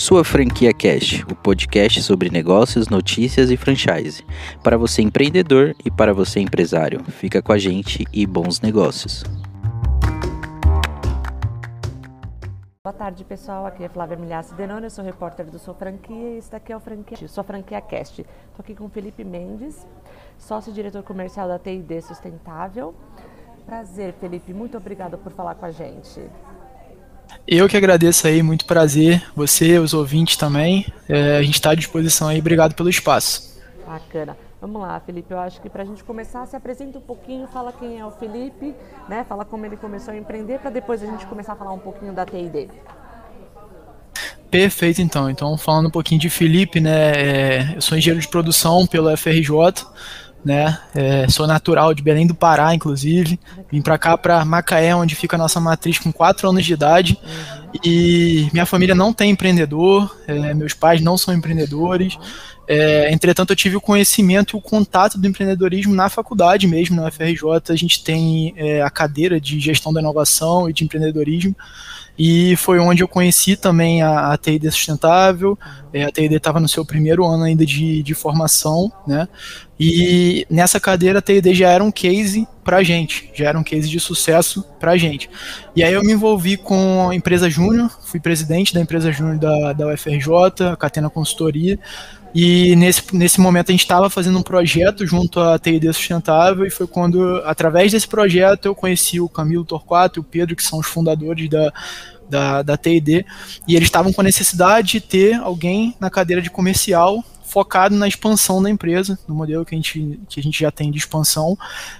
Sua Franquia Cast, o podcast sobre negócios, notícias e franchise. Para você empreendedor e para você empresário. Fica com a gente e bons negócios. Boa tarde, pessoal. Aqui é Flávia Milhaço Denone, eu sou repórter do Sua Franquia e esse daqui é o Franquia, Sua Franquia Cast. Estou aqui com Felipe Mendes, sócio diretor comercial da TID Sustentável. Prazer, Felipe. Muito obrigada por falar com a gente. Eu que agradeço aí, muito prazer. Você, os ouvintes também. É, a gente está à disposição aí. Obrigado pelo espaço. Bacana. Vamos lá, Felipe. Eu acho que para a gente começar, se apresenta um pouquinho, fala quem é o Felipe, né? Fala como ele começou a empreender, para depois a gente começar a falar um pouquinho da TID. Perfeito, então. Então, falando um pouquinho de Felipe, né? É, eu sou engenheiro de produção pelo FRJ né? É, sou natural de Belém do Pará, inclusive. Vim para cá, para Macaé, onde fica a nossa matriz, com 4 anos de idade. E minha família não tem empreendedor, é, meus pais não são empreendedores. É, entretanto, eu tive o conhecimento e o contato do empreendedorismo na faculdade mesmo, na UFRJ. A gente tem é, a cadeira de gestão da inovação e de empreendedorismo e foi onde eu conheci também a, a TID Sustentável. É, a TID estava no seu primeiro ano ainda de, de formação, né? E nessa cadeira a TID já era um case para gente, já era um case de sucesso para gente. E aí eu me envolvi com a empresa Júnior, fui presidente da empresa Júnior da, da UFRJ, a Catena Consultoria, e nesse, nesse momento a gente estava fazendo um projeto junto à TID Sustentável e foi quando, através desse projeto, eu conheci o Camilo Torquato e o Pedro, que são os fundadores da, da, da TID, e eles estavam com a necessidade de ter alguém na cadeira de comercial focado na expansão da empresa, no modelo que a gente, que a gente já tem de expansão,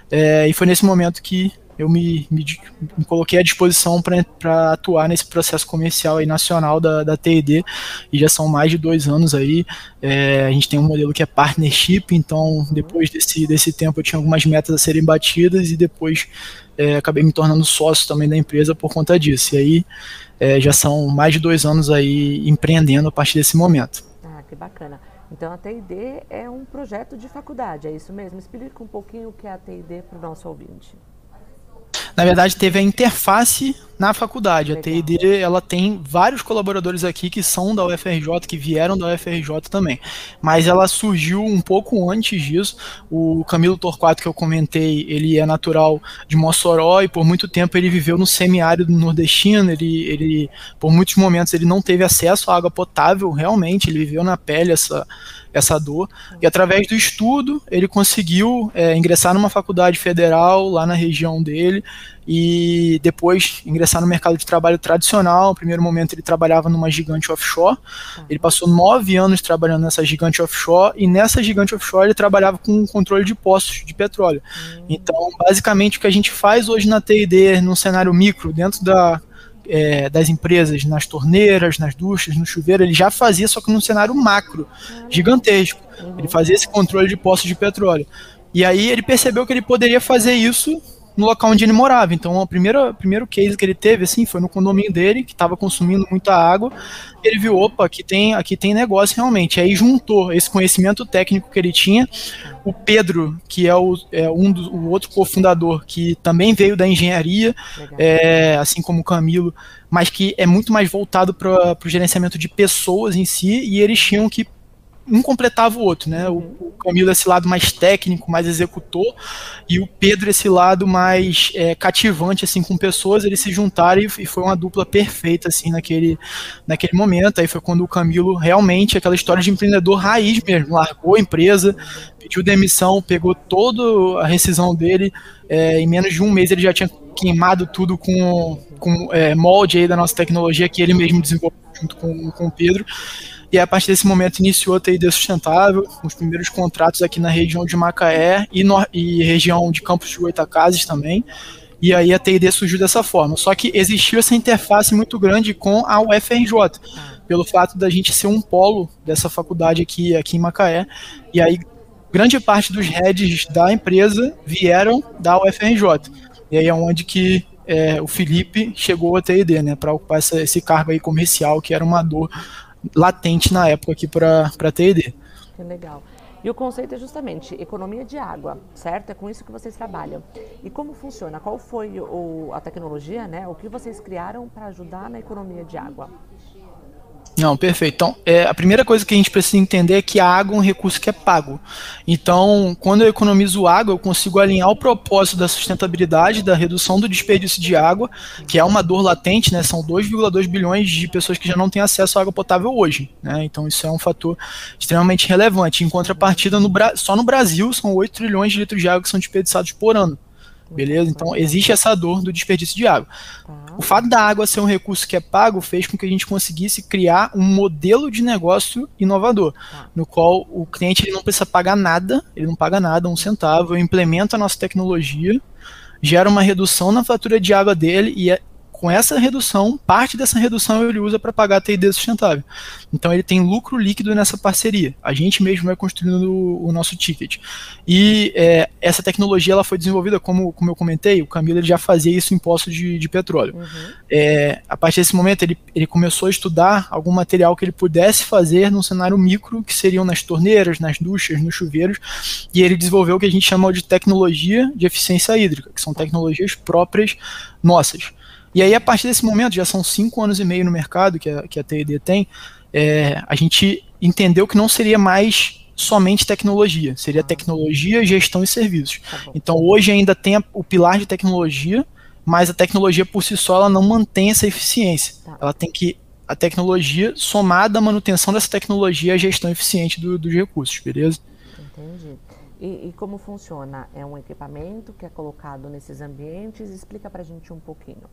é, e foi nesse momento que eu me, me, me coloquei à disposição para atuar nesse processo comercial aí nacional da, da TED, e já são mais de dois anos aí. É, a gente tem um modelo que é partnership, então depois desse, desse tempo eu tinha algumas metas a serem batidas e depois é, acabei me tornando sócio também da empresa por conta disso. E aí é, já são mais de dois anos aí empreendendo a partir desse momento. Ah, que bacana. Então a TID é um projeto de faculdade, é isso mesmo? Explica um pouquinho o que é a TID para o nosso ouvinte na verdade, teve a interface na faculdade. Legal. A TID ela tem vários colaboradores aqui que são da UFRJ, que vieram da UFRJ também. Mas ela surgiu um pouco antes disso. O Camilo Torquato, que eu comentei, ele é natural de Mossoró e por muito tempo ele viveu no semiárido nordestino. Ele, ele, por muitos momentos, ele não teve acesso à água potável, realmente. Ele viveu na pele essa essa dor. E através do estudo, ele conseguiu é, ingressar numa faculdade federal lá na região dele e depois ingressar no mercado de trabalho tradicional. No primeiro momento, ele trabalhava numa gigante offshore. Tá. Ele passou nove anos trabalhando nessa gigante offshore e nessa gigante offshore ele trabalhava com controle de postos de petróleo. Hum. Então, basicamente, o que a gente faz hoje na TID, num cenário micro, dentro da é, das empresas nas torneiras, nas duchas, no chuveiro, ele já fazia, só que num cenário macro, gigantesco. Ele fazia esse controle de poços de petróleo. E aí ele percebeu que ele poderia fazer isso no local onde ele morava. Então, o primeiro, primeiro case que ele teve, assim, foi no condomínio dele, que estava consumindo muita água. Ele viu, opa, aqui tem, aqui tem negócio realmente. Aí juntou esse conhecimento técnico que ele tinha, o Pedro, que é, o, é um do, o outro cofundador, que também veio da engenharia, é, assim como o Camilo, mas que é muito mais voltado para o gerenciamento de pessoas em si, e eles tinham que um completava o outro, né? O, uhum. o Camilo esse lado mais técnico, mais executor, e o Pedro esse lado mais é, cativante, assim, com pessoas, eles se juntaram e, e, foi uma dupla perfeita, assim, naquele, naquele momento. Aí foi quando o Camilo realmente, aquela história de empreendedor raiz mesmo, largou a empresa, pediu demissão, pegou toda a rescisão dele, é, em menos de um mês ele já tinha queimado tudo com, com é, molde aí da nossa tecnologia que ele mesmo desenvolveu junto com, com o Pedro. E a partir desse momento iniciou a TID Sustentável, os primeiros contratos aqui na região de Macaé e, no, e região de Campos de Goitacazes também. E aí a TID surgiu dessa forma. Só que existiu essa interface muito grande com a UFRJ, pelo fato da gente ser um polo dessa faculdade aqui, aqui em Macaé. E aí grande parte dos heads da empresa vieram da UFRJ. E aí é onde que é, o Felipe chegou à TID, né, para ocupar essa, esse cargo aí comercial, que era uma dor latente na época aqui para a TED. Que legal. E o conceito é justamente economia de água, certo? É com isso que vocês trabalham. E como funciona? Qual foi o, a tecnologia, né? O que vocês criaram para ajudar na economia de água? Não, perfeito. Então, é, a primeira coisa que a gente precisa entender é que a água é um recurso que é pago. Então, quando eu economizo água, eu consigo alinhar o propósito da sustentabilidade, da redução do desperdício de água, que é uma dor latente, né? São 2,2 bilhões de pessoas que já não têm acesso à água potável hoje. Né? Então, isso é um fator extremamente relevante. Em contrapartida, no, só no Brasil, são 8 trilhões de litros de água que são desperdiçados por ano. Beleza? Então existe essa dor do desperdício de água. Tá. O fato da água ser um recurso que é pago fez com que a gente conseguisse criar um modelo de negócio inovador, tá. no qual o cliente ele não precisa pagar nada, ele não paga nada, um centavo, eu implemento a nossa tecnologia, gera uma redução na fatura de água dele e é com essa redução, parte dessa redução ele usa para pagar a TID sustentável. Então ele tem lucro líquido nessa parceria. A gente mesmo vai construindo o, o nosso ticket. E é, essa tecnologia ela foi desenvolvida, como, como eu comentei, o Camilo ele já fazia isso em poços de, de petróleo. Uhum. É, a partir desse momento ele, ele começou a estudar algum material que ele pudesse fazer num cenário micro, que seriam nas torneiras, nas duchas, nos chuveiros, e ele desenvolveu o que a gente chama de tecnologia de eficiência hídrica, que são tecnologias próprias nossas. E aí, a partir desse momento, já são cinco anos e meio no mercado que a, que a TED tem, é, a gente entendeu que não seria mais somente tecnologia, seria tecnologia, gestão e serviços. Tá então, hoje ainda tem o pilar de tecnologia, mas a tecnologia por si só ela não mantém essa eficiência. Tá. Ela tem que a tecnologia somada à manutenção dessa tecnologia, a gestão eficiente do, dos recursos, beleza? Entendi. E, e, como funciona? É um equipamento que é colocado nesses ambientes? Explica para a gente um pouquinho.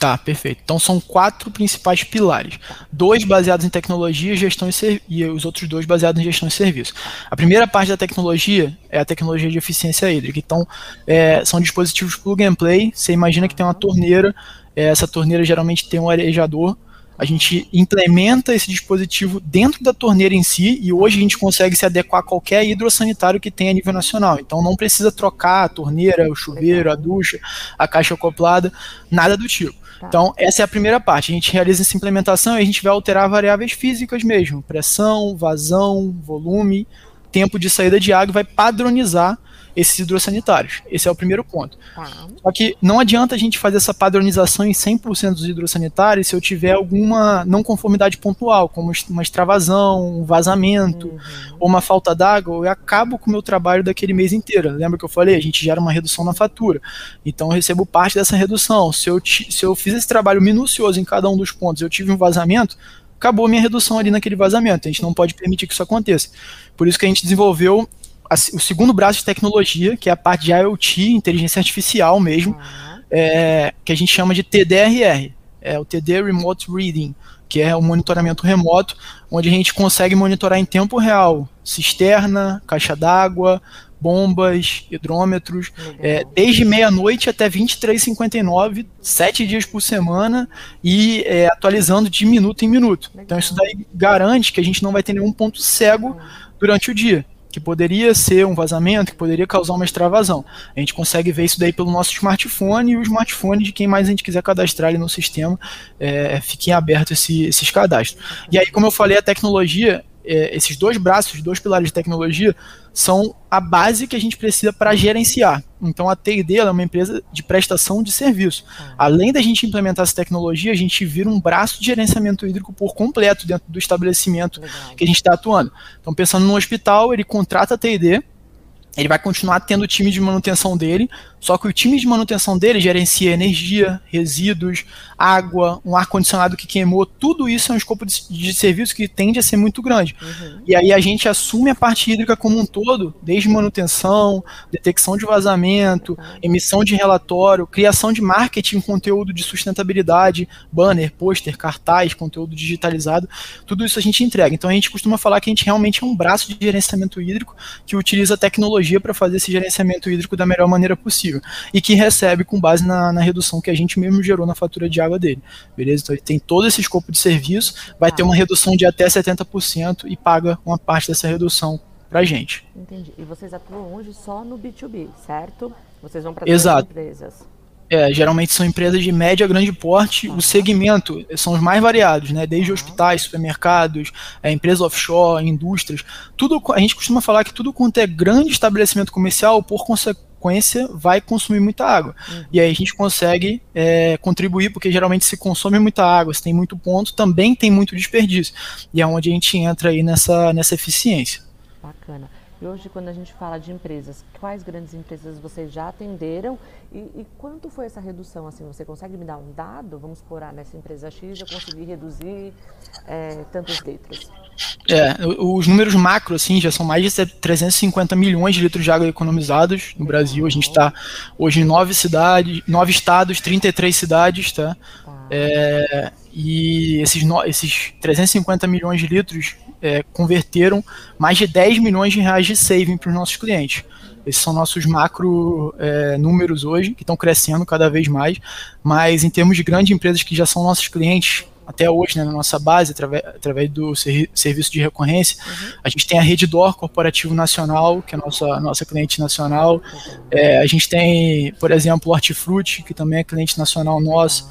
Tá, perfeito. Então são quatro principais pilares. Dois baseados em tecnologia, gestão e, e os outros dois baseados em gestão e serviço. A primeira parte da tecnologia é a tecnologia de eficiência hídrica. Então, é, são dispositivos plug and play. Você imagina que tem uma torneira, é, essa torneira geralmente tem um arejador. A gente implementa esse dispositivo dentro da torneira em si e hoje a gente consegue se adequar a qualquer hidrossanitário que tem a nível nacional. Então não precisa trocar a torneira, o chuveiro, a ducha, a caixa acoplada, nada do tipo. Tá. Então, essa é a primeira parte. A gente realiza essa implementação e a gente vai alterar variáveis físicas mesmo: pressão, vazão, volume, tempo de saída de água, vai padronizar esses hidrossanitários. Esse é o primeiro ponto. Tá. Só que não adianta a gente fazer essa padronização em 100% dos hidrossanitários se eu tiver alguma não conformidade pontual, como uma extravasão, um vazamento uhum. ou uma falta d'água, eu acabo com o meu trabalho daquele mês inteiro. Lembra que eu falei? A gente gera uma redução na fatura. Então eu recebo parte dessa redução. Se eu, se eu fiz esse trabalho minucioso em cada um dos pontos, eu tive um vazamento, acabou a minha redução ali naquele vazamento. A gente não pode permitir que isso aconteça. Por isso que a gente desenvolveu a, o segundo braço de tecnologia, que é a parte de IoT, inteligência artificial mesmo, uhum. é, que a gente chama de TDRR, é o TD Remote Reading, que é o monitoramento remoto, onde a gente consegue monitorar em tempo real cisterna, caixa d'água, bombas, hidrômetros, é, desde meia-noite até 23h59, sete dias por semana e é, atualizando de minuto em minuto. Legal. Então isso daí garante que a gente não vai ter nenhum ponto cego durante o dia que poderia ser um vazamento, que poderia causar uma extravasão. A gente consegue ver isso daí pelo nosso smartphone e o smartphone de quem mais a gente quiser cadastrar ali no sistema, é, fiquem abertos esse, esses cadastros. E aí, como eu falei, a tecnologia é, esses dois braços, dois pilares de tecnologia, são a base que a gente precisa para gerenciar. Então a TID é uma empresa de prestação de serviço. Ah. Além da gente implementar essa tecnologia, a gente vira um braço de gerenciamento hídrico por completo dentro do estabelecimento Legal. que a gente está atuando. Então, pensando no hospital, ele contrata a TID, ele vai continuar tendo o time de manutenção dele, só que o time de manutenção dele gerencia energia, resíduos, água, um ar-condicionado que queimou, tudo isso é um escopo de, de, serviço que tende a ser muito grande. Uhum. E aí a gente assume a parte hídrica como um todo, desde manutenção, detecção de vazamento, uhum. emissão de relatório, criação de marketing, conteúdo de sustentabilidade, banner, pôster, cartaz, conteúdo digitalizado, tudo isso a gente entrega. Então a gente costuma falar que a gente realmente é um braço de gerenciamento hídrico que utiliza tecnologia para fazer esse gerenciamento hídrico da melhor maneira possível. E que recebe com base na, na, redução que a gente mesmo gerou na fatura de água dele. Beleza? Então ele tem todo esse escopo de serviço, vai ter uma redução de até 70% e paga uma parte dessa redução pra gente. Entendi. E vocês atuam hoje só no B2B, certo? Vocês vão para as empresas. É, geralmente são empresas de médio a grande porte. Uhum. O segmento são os mais variados, né? Desde uhum. hospitais, supermercados, é, empresas offshore, indústrias. Tudo, a gente costuma falar que tudo quanto é grande estabelecimento comercial, por, conse frequência vai consumir muita água. Uhum. E aí a gente consegue é, contribuir, porque geralmente se consome muita água, se tem muito ponto, também tem muito desperdício. E é onde a gente entra aí nessa, nessa eficiência. Bacana. E hoje, quando a gente fala de empresas, quais grandes empresas vocês já atenderam e, e quanto foi essa redução? Assim, você consegue me dar um dado? Vamos explorar nessa empresa X, eu consegui reduzir é, tantos litros. É, os números macro, assim, já são mais de 350 milhões de litros de água economizados no Brasil. A gente está hoje em nove cidades, nove estados, 33 cidades, tá? tá. É, e esses, esses 350 milhões de litros é, converteram mais de 10 milhões de reais de saving para os nossos clientes. Esses são nossos macro é, números hoje, que estão crescendo cada vez mais, mas em termos de grandes empresas que já são nossos clientes, até hoje, né, na nossa base, através, através do ser, serviço de recorrência, uhum. a gente tem a Rede Dor Corporativo Nacional, que é a nossa, nossa cliente nacional. É, a gente tem, por exemplo, o Hortifruti, que também é cliente nacional nosso.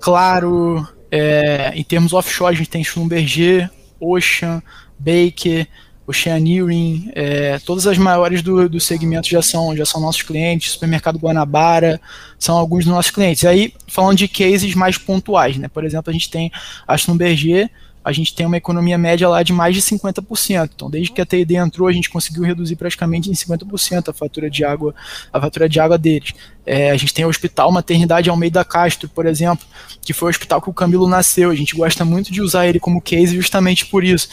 Claro, é, em termos offshore, a gente tem Schlumberger, Ocean, Baker, Oceaneering, é, todas as maiores do, do segmento já são, já são nossos clientes, Supermercado Guanabara, são alguns dos nossos clientes. Aí, falando de cases mais pontuais, né? Por exemplo, a gente tem a Schlumberger, a gente tem uma economia média lá de mais de 50%. Então, desde que a TID entrou, a gente conseguiu reduzir praticamente em 50% a fatura de água, a fatura de água deles. É, a gente tem o Hospital Maternidade Almeida Castro, por exemplo, que foi o hospital que o Camilo nasceu. A gente gosta muito de usar ele como case justamente por isso.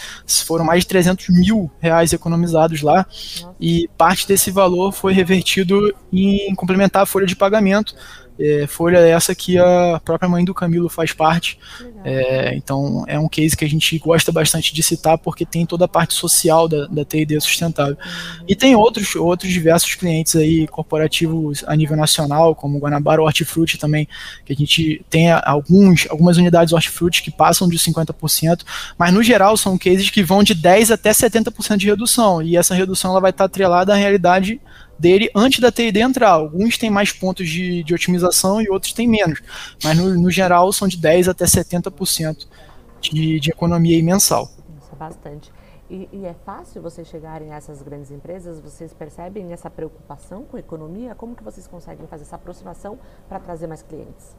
Foram mais de 300 mil reais economizados lá e parte desse valor foi revertido em complementar a folha de pagamento é, folha essa que a própria mãe do Camilo faz parte. É, então é um case que a gente gosta bastante de citar porque tem toda a parte social da, da TID sustentável. Uhum. E tem outros, outros diversos clientes aí corporativos a nível nacional, como Guanabara Hortifruti também, que a gente tem alguns, algumas unidades Hortifruti que passam de 50%, mas no geral são cases que vão de 10% até 70% de redução, e essa redução ela vai estar atrelada à realidade dele antes da TID entrar. Alguns têm mais pontos de, de otimização e outros têm menos, mas no, no geral são de 10% até 70% de, de economia mensal. Isso é bastante. E, e, é fácil vocês chegarem a essas grandes empresas? Vocês percebem essa preocupação com a economia? Como que vocês conseguem fazer essa aproximação para trazer mais clientes?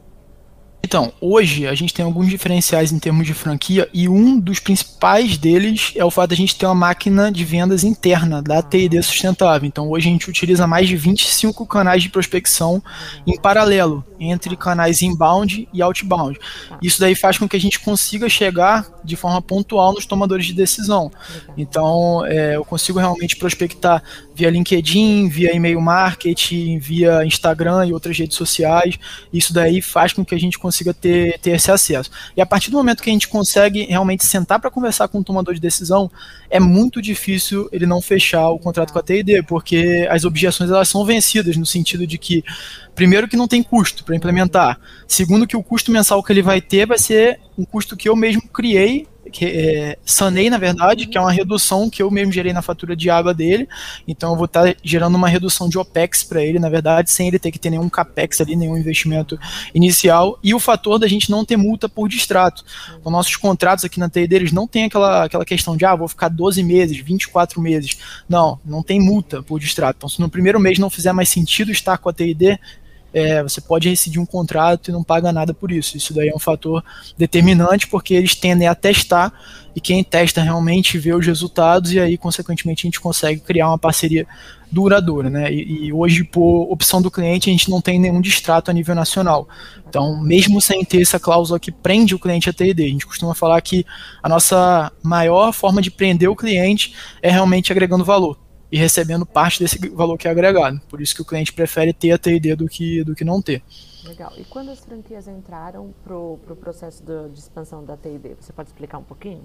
Então, hoje a gente tem alguns diferenciais em termos de franquia e um dos principais deles é o fato de a gente ter uma máquina de vendas interna da TID Sustentável. Então, hoje a gente utiliza mais de 25 canais de prospecção em paralelo entre canais inbound e outbound. Isso daí faz com que a gente consiga chegar de forma pontual nos tomadores de decisão. Então, é, eu consigo realmente prospectar via LinkedIn, via e-mail marketing, via Instagram e outras redes sociais. Isso daí faz com que a gente consiga ter, ter esse acesso. E a partir do momento que a gente consegue realmente sentar para conversar com o tomador de decisão, é muito difícil ele não fechar o contrato com a TID, porque as objeções elas são vencidas no sentido de que primeiro que não tem custo para implementar, segundo que o custo mensal que ele vai ter vai ser um custo que eu mesmo criei que, é, sanei, na verdade, que é uma redução que eu mesmo gerei na fatura de água dele. Então eu vou estar tá gerando uma redução de OPEX para ele, na verdade, sem ele ter que ter nenhum CAPEX ali, nenhum investimento inicial. E o fator da gente não ter multa por distrato. Então, nossos contratos aqui na TI deles não tem aquela, aquela questão de, ah, vou ficar 12 meses, 24 meses. Não, não tem multa por distrato. Então, se no primeiro mês não fizer mais sentido estar com a TID, é, você pode rescindir um contrato e não paga nada por isso. Isso daí é um fator determinante porque eles tendem a testar e quem testa realmente vê os resultados e aí, consequentemente, a gente consegue criar uma parceria duradoura. Né? E, e hoje, por opção do cliente, a gente não tem nenhum distrato a nível nacional. Então, mesmo sem ter essa cláusula que prende o cliente a TD, a gente costuma falar que a nossa maior forma de prender o cliente é realmente agregando valor e recebendo parte desse valor que é agregado. Por isso que o cliente prefere ter a TID do que, do que não ter. Legal. E quando as franquias entraram para o pro processo de, expansão da TID, você pode explicar um pouquinho?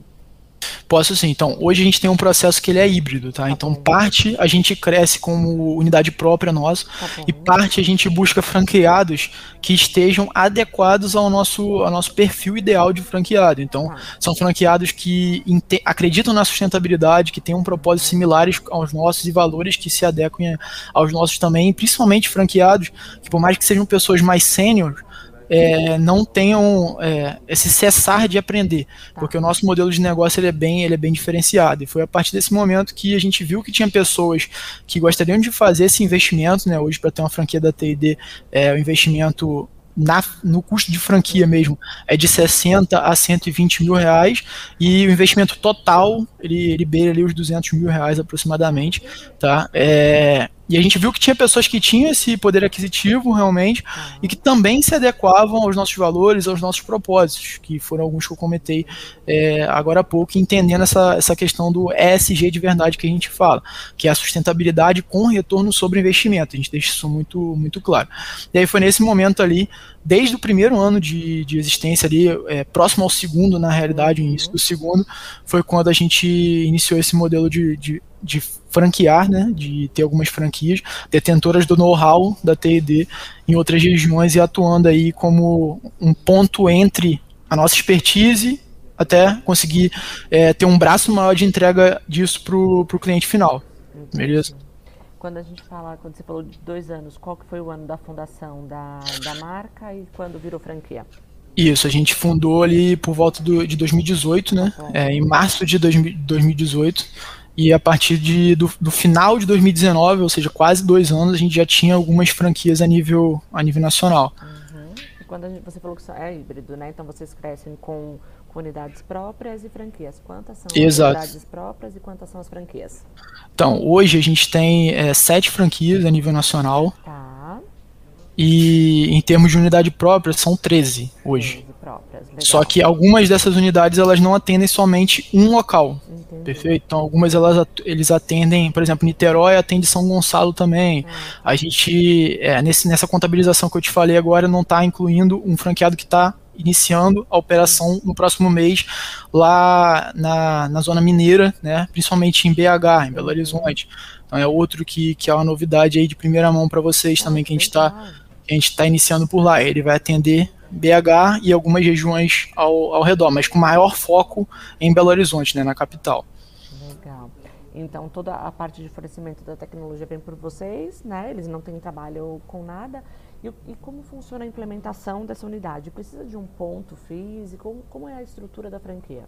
Posso sim. Então, hoje a gente tem um processo que ele é híbrido, tá? tá então, parte a gente cresce como unidade própria nossa tá e parte a gente busca franqueados que estejam adequados ao nosso, ao nosso perfil ideal de franqueado. Então, tá. são franqueados que acreditam na sustentabilidade, que têm um propósito similares aos nossos e valores que se adequem aos nossos também, principalmente franqueados que por mais que sejam pessoas mais sênior, é, não tenham é, esse cessar de aprender, tá. porque o nosso modelo de negócio ele é bem ele é bem diferenciado e foi a partir desse momento que a gente viu que tinha pessoas que gostariam de fazer esse investimento, né? Hoje para ter uma franquia da T&D, é, o investimento na, no custo de franquia mesmo é de 60 a 120 mil reais e o investimento total ele, ele beira ali os 200 mil reais aproximadamente, tá? É, e a gente viu que tinha pessoas que tinham esse poder aquisitivo realmente e que também se adequavam aos nossos valores, aos nossos propósitos, que foram alguns que eu comentei é, agora há pouco, entendendo essa, essa questão do ESG de verdade que a gente fala, que é a sustentabilidade com retorno sobre investimento. A gente deixa isso muito, muito claro. E aí foi nesse momento ali, desde o primeiro ano de, de existência ali, é, próximo ao segundo, na realidade, início do segundo, foi quando a gente iniciou esse modelo de, de de franquear, né, de ter algumas franquias, detentoras do know-how da TED em outras regiões e atuando aí como um ponto entre a nossa expertise até conseguir é, ter um braço maior de entrega disso para o cliente final. Beleza? Quando a gente fala, quando você falou de dois anos, qual que foi o ano da fundação da, da marca e quando virou franquia? Isso, a gente fundou ali por volta do, de 2018, né? Tá é, em março de 2018. E a partir de, do, do, final de 2019, ou seja, quase dois anos, a gente já tinha algumas franquias a nível, a nível nacional. Uhum. E quando gente, você falou que é híbrido, né? Então vocês crescem com, unidades próprias e franquias. Quantas são Exato. as unidades próprias e quantas são as franquias? Então, hoje a gente tem é, sete franquias a nível nacional. Tá. E em termos de unidade própria, são 13 hoje. 13 próprias. Legal. Só que algumas dessas unidades elas não atendem somente um local. Entendi. Perfeito? Então, algumas elas, eles atendem, por exemplo, Niterói atende São Gonçalo também. Ah. A gente, é, nesse, nessa contabilização que eu te falei agora, não está incluindo um franqueado que está iniciando a operação no próximo mês lá na, na zona mineira, né, principalmente em BH, em Belo Horizonte. Então é outro que, que é uma novidade aí de primeira mão para vocês também que a gente está a gente está iniciando por lá. Ele vai atender BH e algumas regiões ao, ao redor, mas com maior foco em Belo Horizonte, né, na capital. Legal. Então toda a parte de fornecimento da tecnologia vem por vocês, né? Eles não têm trabalho com nada. E, e como funciona a implementação dessa unidade? Precisa de um ponto físico? Como, é a estrutura da franquia?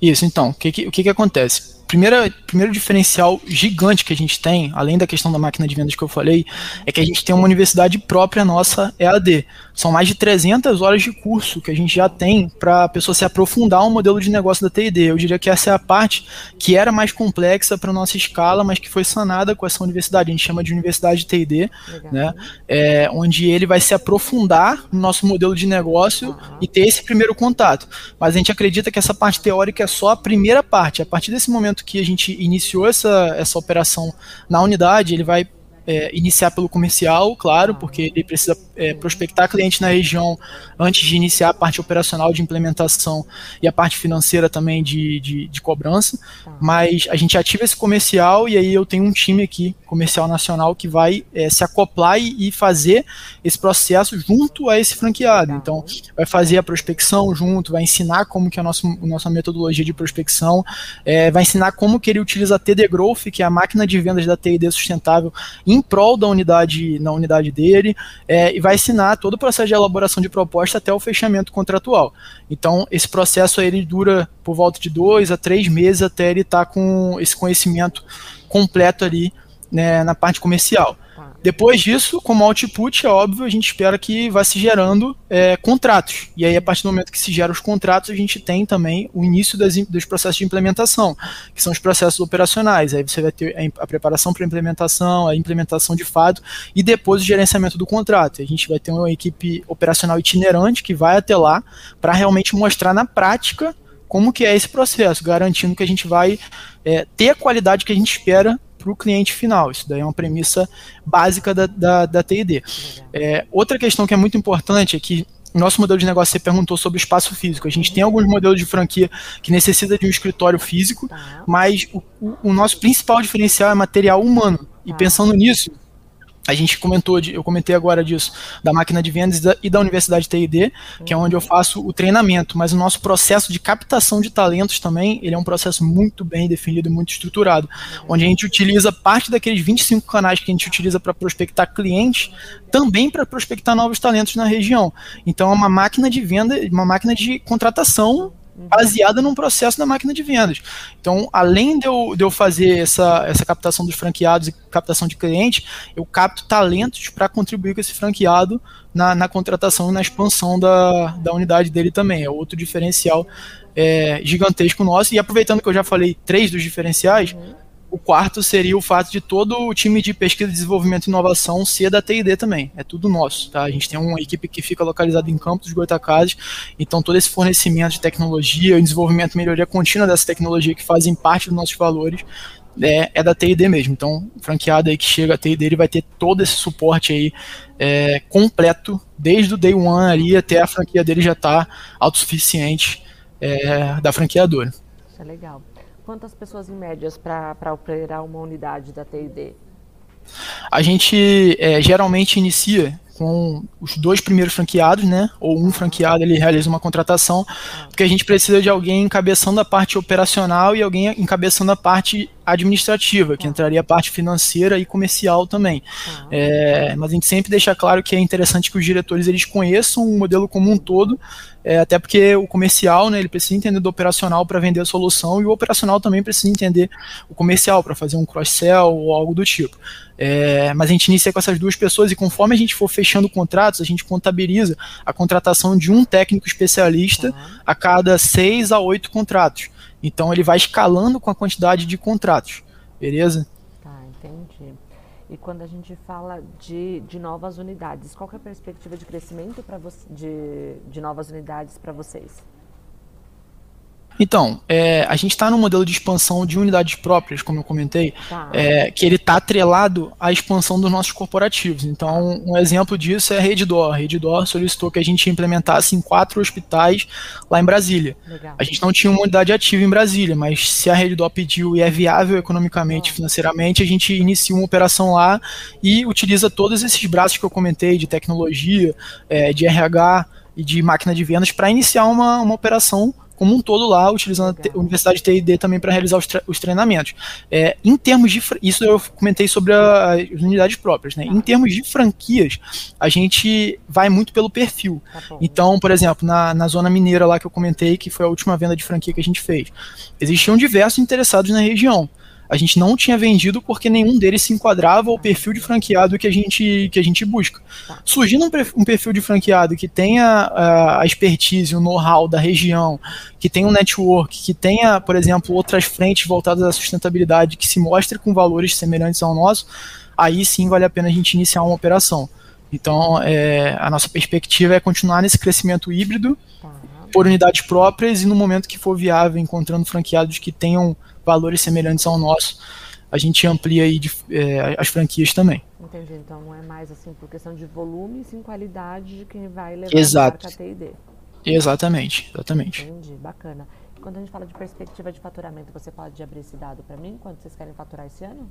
Isso, então, o que, que, o que, que acontece? Primeira, primeiro diferencial gigante que a gente tem, além da questão da máquina de vendas que eu falei, é que a gente tem uma universidade própria nossa EAD. São mais de 300 horas de curso que a gente já tem para a pessoa se aprofundar um modelo de negócio da TID. Eu diria que essa é a parte que era mais complexa para nossa escala, mas que foi sanada com essa universidade. A gente chama de Universidade de TID, né? É, onde ele vai se aprofundar no nosso modelo de negócio uhum. e ter esse primeiro contato. Mas a gente acredita que essa parte teórica é só a primeira parte. A partir desse momento que a gente iniciou essa, essa operação na unidade, ele vai é, iniciar pelo comercial, claro, porque ele precisa é, prospectar cliente na região antes de iniciar a parte operacional de implementação e a parte financeira também de, de, de cobrança. Tá. Mas a gente ativa esse comercial e aí eu tenho um time aqui, comercial nacional, que vai é, se acoplar e, e, fazer esse processo junto a esse franqueado. Então, vai fazer a prospecção junto, vai ensinar como que é a nossa, a nossa metodologia de prospecção, é, vai ensinar como que ele utiliza a TD Growth, que é a máquina de vendas da TD sustentável, em prol da unidade, na unidade dele, é, e vai ensinar todo o processo de elaboração de proposta até o fechamento contratual. Então, esse processo aí, ele dura por volta de dois a três meses até ele estar tá com esse conhecimento completo ali né, na parte comercial. Depois disso, como output, é óbvio, a gente espera que vá se gerando é, contratos. E aí, a partir do momento que se geram os contratos, a gente tem também o início das, dos processos de implementação, que são os processos operacionais. Aí você vai ter a preparação para a implementação, a implementação de fato, e depois o gerenciamento do contrato. A gente vai ter uma equipe operacional itinerante que vai até lá para realmente mostrar na prática como que é esse processo, garantindo que a gente vai é, ter a qualidade que a gente espera para o cliente final. Isso daí é uma premissa básica da, da, da TID. É, outra questão que é muito importante é que nosso modelo de negócio, você perguntou sobre o espaço físico. A gente tem alguns modelos de franquia que necessita de um escritório físico, tá. mas o, o, o, nosso principal diferencial é material humano. E tá. pensando nisso, a gente comentou, eu comentei agora disso, da máquina de vendas e da Universidade TID, que é onde eu faço o treinamento, mas o nosso processo de captação de talentos também, ele é um processo muito bem definido e muito estruturado, onde a gente utiliza parte daqueles 25 canais que a gente utiliza para prospectar clientes, também para prospectar novos talentos na região. Então é uma máquina de venda, uma máquina de contratação baseada num processo da máquina de vendas. Então, além de eu, de eu fazer essa, essa captação dos franqueados e captação de clientes, eu capto talentos para contribuir com esse franqueado na, na contratação e na expansão da, da unidade dele também. É outro diferencial é, gigantesco nosso. E aproveitando que eu já falei três dos diferenciais, uhum o quarto seria o fato de todo o time de pesquisa, desenvolvimento e inovação ser da TID também. É tudo nosso, tá? A gente tem uma equipe que fica localizada em Campos dos Goitacazes, então todo esse fornecimento de tecnologia, desenvolvimento e melhoria contínua dessa tecnologia que fazem parte dos nossos valores é, é da TID mesmo. Então, franqueado aí que chega a TID, ele vai ter todo esse suporte aí é, completo, desde o day one ali até a franquia dele já estar tá autossuficiente é, da franqueadora. Isso é legal. Quantas pessoas em médias para operar uma unidade da TID? A gente é, geralmente inicia com os dois primeiros franqueados, né? Ou um franqueado ele realiza uma contratação, porque a gente precisa de alguém encabeçando a parte operacional e alguém encabeçando a parte administrativa, que entraria a parte financeira e comercial também. É, mas a gente sempre deixa claro que é interessante que os diretores eles conheçam o modelo como um todo, é, até porque o comercial, né, ele precisa entender do operacional para vender a solução e o operacional também precisa entender o comercial para fazer um cross-sell ou algo do tipo. É, mas a gente inicia com essas duas pessoas e conforme a gente for fechando contratos, a gente contabiliza a contratação de um técnico especialista a cada seis a oito contratos. Então ele vai escalando com a quantidade de contratos, beleza? Tá, entendi. E quando a gente fala de, de novas unidades, qual é a perspectiva de crescimento para de, de novas unidades para vocês? Então, é, a gente está no modelo de expansão de unidades próprias, como eu comentei, tá. é, que ele está atrelado à expansão dos nossos corporativos. Então, um exemplo disso é a Reddor. A Reddor solicitou que a gente implementasse em quatro hospitais lá em Brasília. Legal. A gente não tinha uma unidade ativa em Brasília, mas se a Reddor pediu e é viável economicamente, financeiramente, a gente inicia uma operação lá e utiliza todos esses braços que eu comentei de tecnologia, é, de RH e de máquina de vendas para iniciar uma, uma operação como um todo lá, utilizando a Universidade TID também para realizar os, os treinamentos. É, em termos de. Isso eu comentei sobre a, as unidades próprias, né? Em termos de franquias, a gente vai muito pelo perfil. Tá então, por exemplo, na, na zona mineira lá que eu comentei, que foi a última venda de franquia que a gente fez, existiam diversos interessados na região a gente não tinha vendido porque nenhum deles se enquadrava ao perfil de franqueado que a gente, que a gente busca. Tá. Surgindo um perfil de franqueado que tenha a expertise, o know-how da região, que tenha um network, que tenha, por exemplo, outras frentes voltadas à sustentabilidade, que se mostre com valores semelhantes ao nosso, aí sim vale a pena a gente iniciar uma operação. Então, é, a nossa perspectiva é continuar nesse crescimento híbrido, tá. por unidades próprias e no momento que for viável, encontrando franqueados que tenham valores semelhantes ao nosso, a gente amplia aí de, é, as franquias também. Entendi. Então não é mais assim por questão de volume, sim qualidade de quem vai levar Exato. a marca TID. Exatamente, exatamente. Entendi, bacana. Quando a gente fala de perspectiva de faturamento, você pode abrir esse dado para mim? Quanto vocês querem faturar esse ano?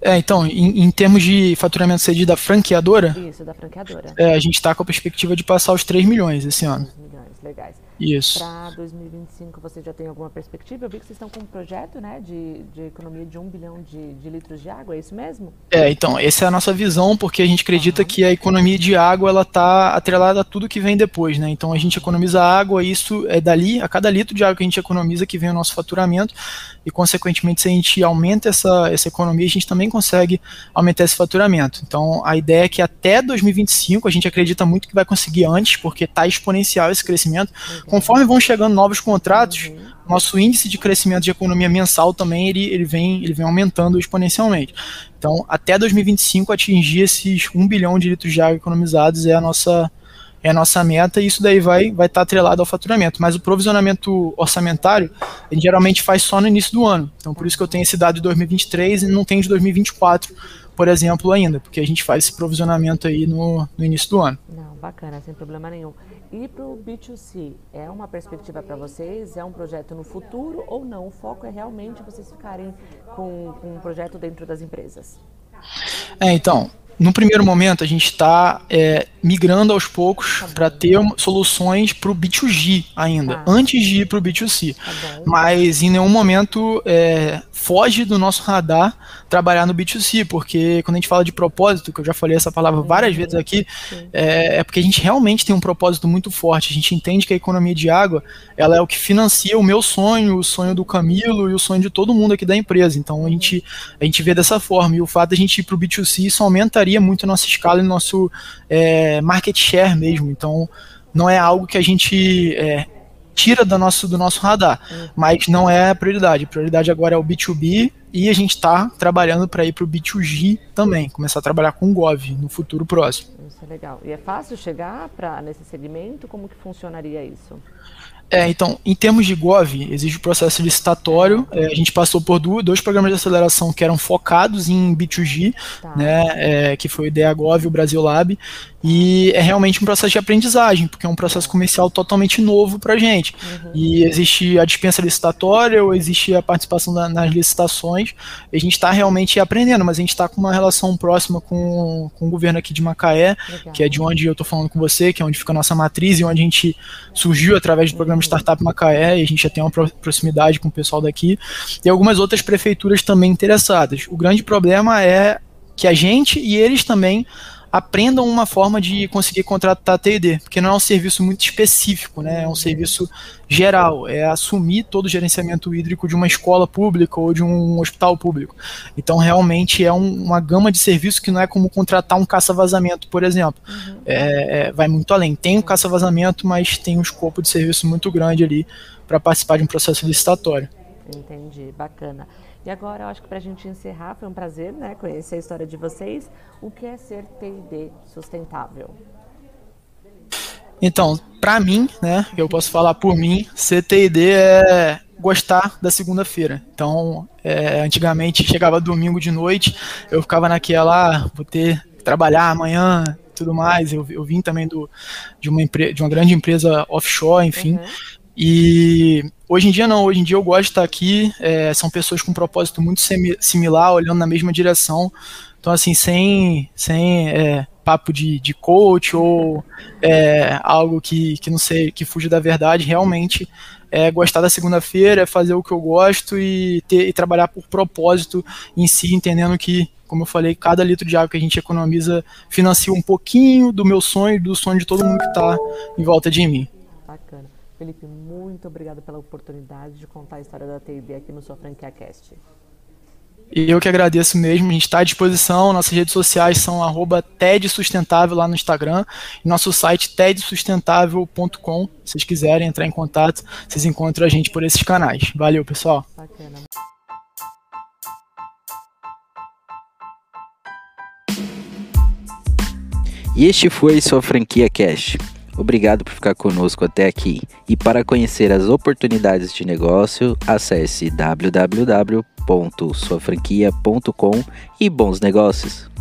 É, então, em, em, termos de faturamento cedido da franqueadora, Isso, da franqueadora. É, a gente está com a perspectiva de passar os 3 milhões esse ano. 3 milhões, legais. Isso. Para 2025 você já tem alguma perspectiva? Eu vi que vocês estão com um projeto né, de, de economia de um bilhão de, de litros de água, é isso mesmo? É, então, essa é a nossa visão, porque a gente acredita uhum. que a economia de água ela está atrelada a tudo que vem depois, né? Então a gente economiza água, isso é dali, a cada litro de água que a gente economiza que vem o nosso faturamento, e consequentemente se a gente aumenta essa, essa economia, a gente também consegue aumentar esse faturamento. Então a ideia é que até 2025, a gente acredita muito que vai conseguir antes, porque está exponencial esse crescimento. Uhum. Conforme vão chegando novos contratos, uhum. nosso índice de crescimento de economia mensal também ele, ele, vem, ele vem aumentando exponencialmente. Então, até 2025, atingir esses 1 bilhão de litros de água economizados é a nossa, é a nossa meta e isso daí vai estar vai tá atrelado ao faturamento. Mas o provisionamento orçamentário, a gente geralmente faz só no início do ano. Então, por isso que eu tenho esse dado de 2023 e não tenho de 2024, por exemplo, ainda, porque a gente faz esse provisionamento aí no, no início do ano. Não, bacana, sem problema nenhum. E para o B2C, é uma perspectiva para vocês? É um projeto no futuro ou não? O foco é realmente vocês ficarem com, com um projeto dentro das empresas? É, então, no primeiro momento, a gente está é, migrando aos poucos tá para ter soluções para o B2G ainda, tá. antes de ir para o B2C. Tá Mas em nenhum momento é, foge do nosso radar trabalhar no B2C, porque quando a gente fala de propósito, que eu já falei essa palavra várias vezes aqui, é, é, porque a gente realmente tem um propósito muito forte. A gente entende que a economia de água ela é o que financia o meu sonho, o sonho do Camilo e o sonho de todo mundo aqui da empresa. Então a gente, a gente vê dessa forma. E o fato de a gente ir para o B2C isso aumentaria muito a nossa escala e nosso é, market share mesmo. Então não é algo que a gente é, tira do nosso, do nosso radar, uhum. mas não é a prioridade. A prioridade agora é o B2B e a gente está trabalhando para ir para o B2G também, começar a trabalhar com o Gov no futuro próximo. Isso é legal. E é fácil chegar para nesse segmento? Como que funcionaria isso? É, então, em termos de GOV, existe o processo licitatório. É, a gente passou por dois programas de aceleração que eram focados em B2G, tá. né, é, que foi o IDEA Gov e o Brasil Lab. E é realmente um processo de aprendizagem, porque é um processo comercial totalmente novo para a gente. Uhum. E existe a dispensa licitatória, ou existe a participação da, nas licitações. A gente está realmente aprendendo, mas a gente está com uma relação próxima com, com o governo aqui de Macaé, Legal. que é de onde eu estou falando com você, que é onde fica a nossa matriz e onde a gente surgiu através do programa uhum. Startup Macaé, e a gente já tem uma proximidade com o pessoal daqui. E algumas outras prefeituras também interessadas. O grande problema é que a gente e eles também aprendam uma forma de conseguir contratar TD, porque não é um serviço muito específico, né? É um serviço geral, é assumir todo o gerenciamento hídrico de uma escola pública ou de um hospital público. Então, realmente é um, uma gama de serviços que não é como contratar um caça-vazamento, por exemplo. Uhum. É, é, vai muito além. Tem o um caça-vazamento, mas tem um escopo de serviço muito grande ali para participar de um processo licitatório. Entendi, bacana. E agora, eu acho que para a gente encerrar, foi um prazer né, conhecer a história de vocês. O que é ser TD sustentável? Então, para mim, né, eu posso falar por mim, ser TD é gostar da segunda-feira. Então, é, antigamente chegava domingo de noite, eu ficava naquela, ah, vou ter que trabalhar amanhã, tudo mais. Eu, eu vim também do, de, uma de uma grande empresa offshore, enfim. Uhum. E hoje em dia não, hoje em dia eu gosto de estar aqui, é, são pessoas com um propósito muito similar, olhando na mesma direção. Então, assim, sem, sem é, papo de, de coach ou é, algo que, que não sei, que fuja da verdade, realmente é gostar da segunda-feira, é fazer o que eu gosto e, ter, e trabalhar por propósito em si, entendendo que, como eu falei, cada litro de água que a gente economiza financia um pouquinho do meu sonho do sonho de todo mundo que está em volta de mim. Felipe, muito obrigado pela oportunidade de contar a história da TIB aqui no Sua Franquia Cast. E eu que agradeço mesmo, a gente está à disposição, nossas redes sociais são arroba TEDSustentável lá no Instagram, e nosso site tedsustentável.com, se vocês quiserem entrar em contato, vocês encontram a gente por esses canais. Valeu, pessoal. Bacana. E este foi sua franquia Cash. Obrigado por ficar conosco até aqui. E para conhecer as oportunidades de negócio, acesse www.suafranquia.com e bons negócios.